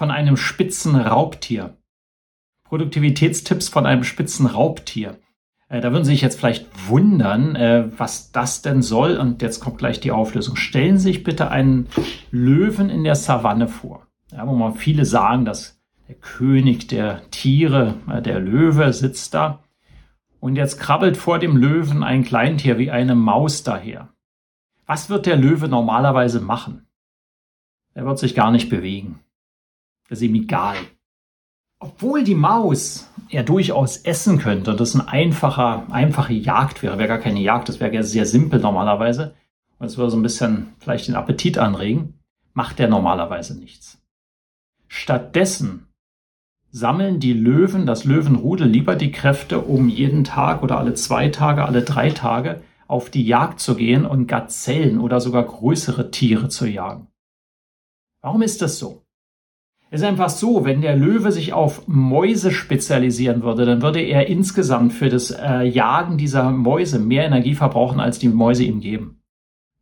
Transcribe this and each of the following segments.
von einem spitzen Raubtier. Produktivitätstipps von einem spitzen Raubtier. Äh, da würden Sie sich jetzt vielleicht wundern, äh, was das denn soll. Und jetzt kommt gleich die Auflösung. Stellen Sie sich bitte einen Löwen in der Savanne vor. Ja, wo man viele sagen, dass der König der Tiere, äh, der Löwe, sitzt da. Und jetzt krabbelt vor dem Löwen ein Kleintier wie eine Maus daher. Was wird der Löwe normalerweise machen? Er wird sich gar nicht bewegen. Das ist ihm egal. Obwohl die Maus er durchaus essen könnte und das ein einfacher, einfache Jagd wäre, wäre gar keine Jagd, das wäre sehr simpel normalerweise. Und es würde so ein bisschen vielleicht den Appetit anregen, macht er normalerweise nichts. Stattdessen sammeln die Löwen, das Löwenrudel lieber die Kräfte, um jeden Tag oder alle zwei Tage, alle drei Tage auf die Jagd zu gehen und Gazellen oder sogar größere Tiere zu jagen. Warum ist das so? Es ist einfach so, wenn der Löwe sich auf Mäuse spezialisieren würde, dann würde er insgesamt für das äh, Jagen dieser Mäuse mehr Energie verbrauchen, als die Mäuse ihm geben.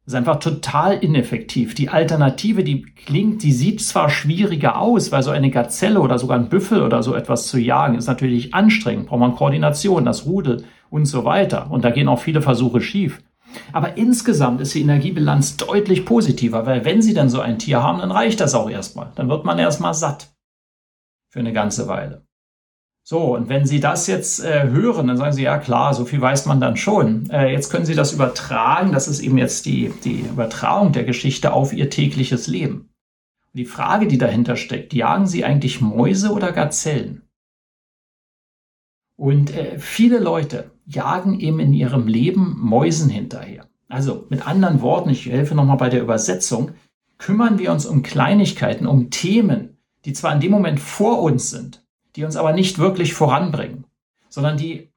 Das ist einfach total ineffektiv. Die Alternative, die klingt, die sieht zwar schwieriger aus, weil so eine Gazelle oder sogar ein Büffel oder so etwas zu jagen, ist natürlich anstrengend, braucht man Koordination, das Rudel und so weiter. Und da gehen auch viele Versuche schief. Aber insgesamt ist die Energiebilanz deutlich positiver, weil wenn Sie dann so ein Tier haben, dann reicht das auch erstmal. Dann wird man erstmal satt. Für eine ganze Weile. So, und wenn Sie das jetzt äh, hören, dann sagen Sie, ja klar, so viel weiß man dann schon. Äh, jetzt können Sie das übertragen, das ist eben jetzt die, die Übertragung der Geschichte auf Ihr tägliches Leben. Und die Frage, die dahinter steckt, jagen Sie eigentlich Mäuse oder Gazellen? Und äh, viele Leute jagen eben in ihrem Leben Mäusen hinterher. Also mit anderen Worten, ich helfe nochmal bei der Übersetzung, kümmern wir uns um Kleinigkeiten, um Themen, die zwar in dem Moment vor uns sind, die uns aber nicht wirklich voranbringen, sondern die,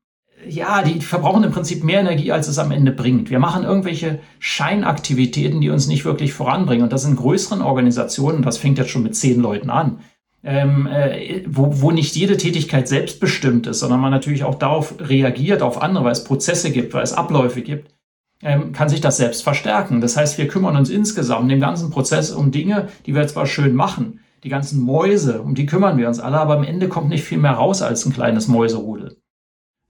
ja, die verbrauchen im Prinzip mehr Energie, als es am Ende bringt. Wir machen irgendwelche Scheinaktivitäten, die uns nicht wirklich voranbringen. Und das in größeren Organisationen, das fängt jetzt schon mit zehn Leuten an, ähm, äh, wo, wo nicht jede Tätigkeit selbstbestimmt ist, sondern man natürlich auch darauf reagiert, auf andere, weil es Prozesse gibt, weil es Abläufe gibt, ähm, kann sich das selbst verstärken. Das heißt, wir kümmern uns insgesamt in ganzen Prozess um Dinge, die wir zwar schön machen, die ganzen Mäuse, um die kümmern wir uns alle, aber am Ende kommt nicht viel mehr raus als ein kleines Mäuserudel.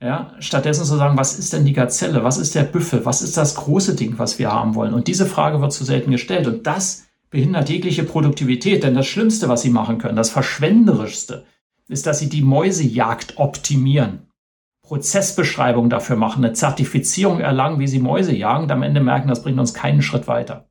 Ja, stattdessen zu sagen, was ist denn die Gazelle? Was ist der Büffel? Was ist das große Ding, was wir haben wollen? Und diese Frage wird zu selten gestellt. Und das behindert jegliche Produktivität, denn das Schlimmste, was sie machen können, das Verschwenderischste, ist, dass sie die Mäusejagd optimieren. Prozessbeschreibung dafür machen, eine Zertifizierung erlangen, wie sie Mäuse jagen und am Ende merken, das bringt uns keinen Schritt weiter.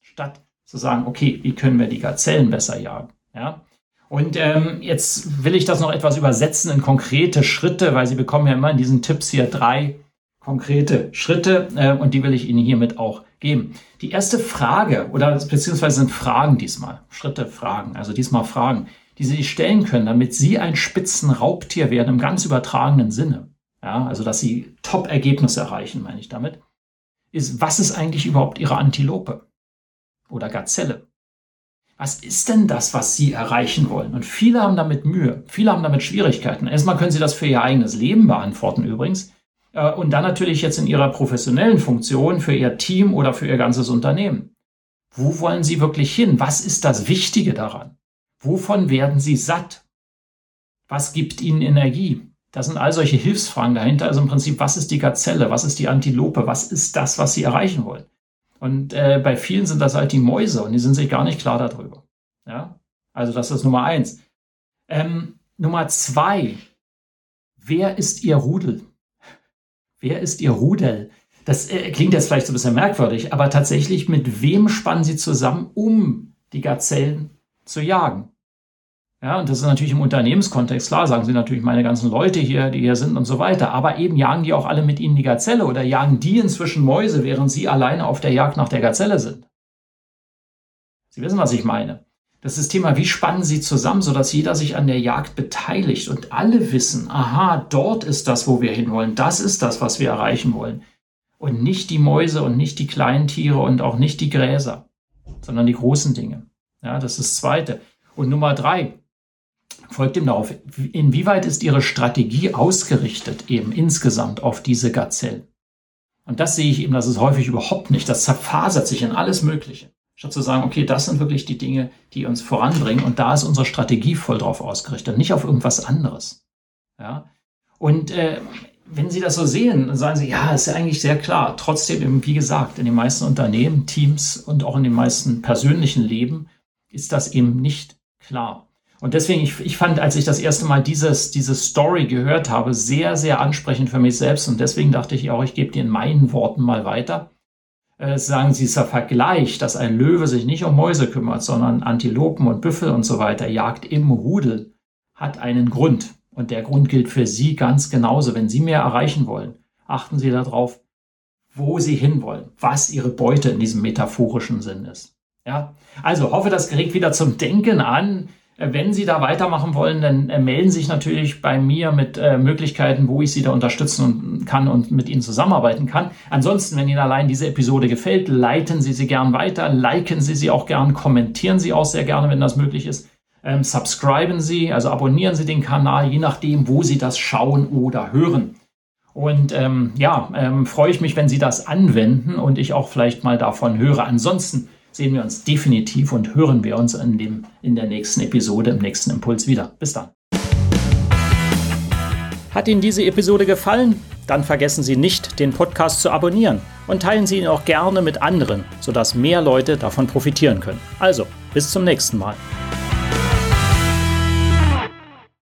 Statt zu sagen, okay, wie können wir die Gazellen besser jagen? Ja? Und ähm, jetzt will ich das noch etwas übersetzen in konkrete Schritte, weil Sie bekommen ja immer in diesen Tipps hier drei konkrete Schritte äh, und die will ich Ihnen hiermit auch geben. Die erste Frage oder beziehungsweise sind Fragen diesmal, Schritte, Fragen, also diesmal Fragen, die Sie stellen können, damit Sie ein Spitzenraubtier werden im ganz übertragenen Sinne. Ja, also dass Sie Top-Ergebnisse erreichen, meine ich damit, ist, was ist eigentlich überhaupt Ihre Antilope oder Gazelle? Was ist denn das, was Sie erreichen wollen? Und viele haben damit Mühe, viele haben damit Schwierigkeiten. Erstmal können Sie das für Ihr eigenes Leben beantworten übrigens. Äh, und dann natürlich jetzt in Ihrer professionellen Funktion für Ihr Team oder für Ihr ganzes Unternehmen. Wo wollen Sie wirklich hin? Was ist das Wichtige daran? Wovon werden Sie satt? Was gibt Ihnen Energie? Das sind all solche Hilfsfragen dahinter. Also im Prinzip, was ist die Gazelle? Was ist die Antilope? Was ist das, was Sie erreichen wollen? Und äh, bei vielen sind das halt die Mäuse und die sind sich gar nicht klar darüber. Ja, also das ist Nummer eins. Ähm, Nummer zwei. Wer ist Ihr Rudel? Wer ist Ihr Rudel? Das äh, klingt jetzt vielleicht so ein bisschen merkwürdig, aber tatsächlich, mit wem spannen Sie zusammen, um die Gazellen zu jagen? Ja, und das ist natürlich im Unternehmenskontext klar, sagen Sie natürlich meine ganzen Leute hier, die hier sind und so weiter. Aber eben jagen die auch alle mit Ihnen die Gazelle oder jagen die inzwischen Mäuse, während Sie alleine auf der Jagd nach der Gazelle sind. Sie wissen, was ich meine. Das ist Thema, wie spannen sie zusammen, sodass jeder sich an der Jagd beteiligt und alle wissen, aha, dort ist das, wo wir hinwollen, das ist das, was wir erreichen wollen. Und nicht die Mäuse und nicht die kleinen Tiere und auch nicht die Gräser, sondern die großen Dinge. Ja, das ist das Zweite. Und Nummer drei, folgt dem darauf, inwieweit ist Ihre Strategie ausgerichtet eben insgesamt auf diese Gazellen? Und das sehe ich eben, das ist häufig überhaupt nicht. Das zerfasert sich in alles Mögliche. Statt zu sagen, okay, das sind wirklich die Dinge, die uns voranbringen und da ist unsere Strategie voll drauf ausgerichtet, nicht auf irgendwas anderes. Ja. Und äh, wenn Sie das so sehen, dann sagen Sie, ja, ist ja eigentlich sehr klar. Trotzdem, wie gesagt, in den meisten Unternehmen, Teams und auch in den meisten persönlichen Leben ist das eben nicht klar. Und deswegen, ich, ich fand, als ich das erste Mal dieses, diese Story gehört habe, sehr, sehr ansprechend für mich selbst. Und deswegen dachte ich auch, ich gebe die in meinen Worten mal weiter sagen Sie, dieser Vergleich, dass ein Löwe sich nicht um Mäuse kümmert, sondern Antilopen und Büffel und so weiter jagt im Rudel, hat einen Grund. Und der Grund gilt für Sie ganz genauso. Wenn Sie mehr erreichen wollen, achten Sie darauf, wo Sie hinwollen, was Ihre Beute in diesem metaphorischen Sinn ist. Ja, also hoffe, das geregt wieder zum Denken an. Äh, wenn Sie da weitermachen wollen, dann äh, melden Sie sich natürlich bei mir mit äh, Möglichkeiten, wo ich Sie da unterstützen kann und mit Ihnen zusammenarbeiten kann. Ansonsten, wenn Ihnen allein diese Episode gefällt, leiten Sie sie gern weiter, liken Sie sie auch gern, kommentieren Sie auch sehr gerne, wenn das möglich ist. Ähm, subscriben Sie, also abonnieren Sie den Kanal, je nachdem, wo Sie das schauen oder hören. Und ähm, ja, ähm, freue ich mich, wenn Sie das anwenden und ich auch vielleicht mal davon höre. Ansonsten sehen wir uns definitiv und hören wir uns in, dem, in der nächsten Episode, im nächsten Impuls wieder. Bis dann. Hat Ihnen diese Episode gefallen? Dann vergessen Sie nicht, den Podcast zu abonnieren und teilen Sie ihn auch gerne mit anderen, sodass mehr Leute davon profitieren können. Also, bis zum nächsten Mal.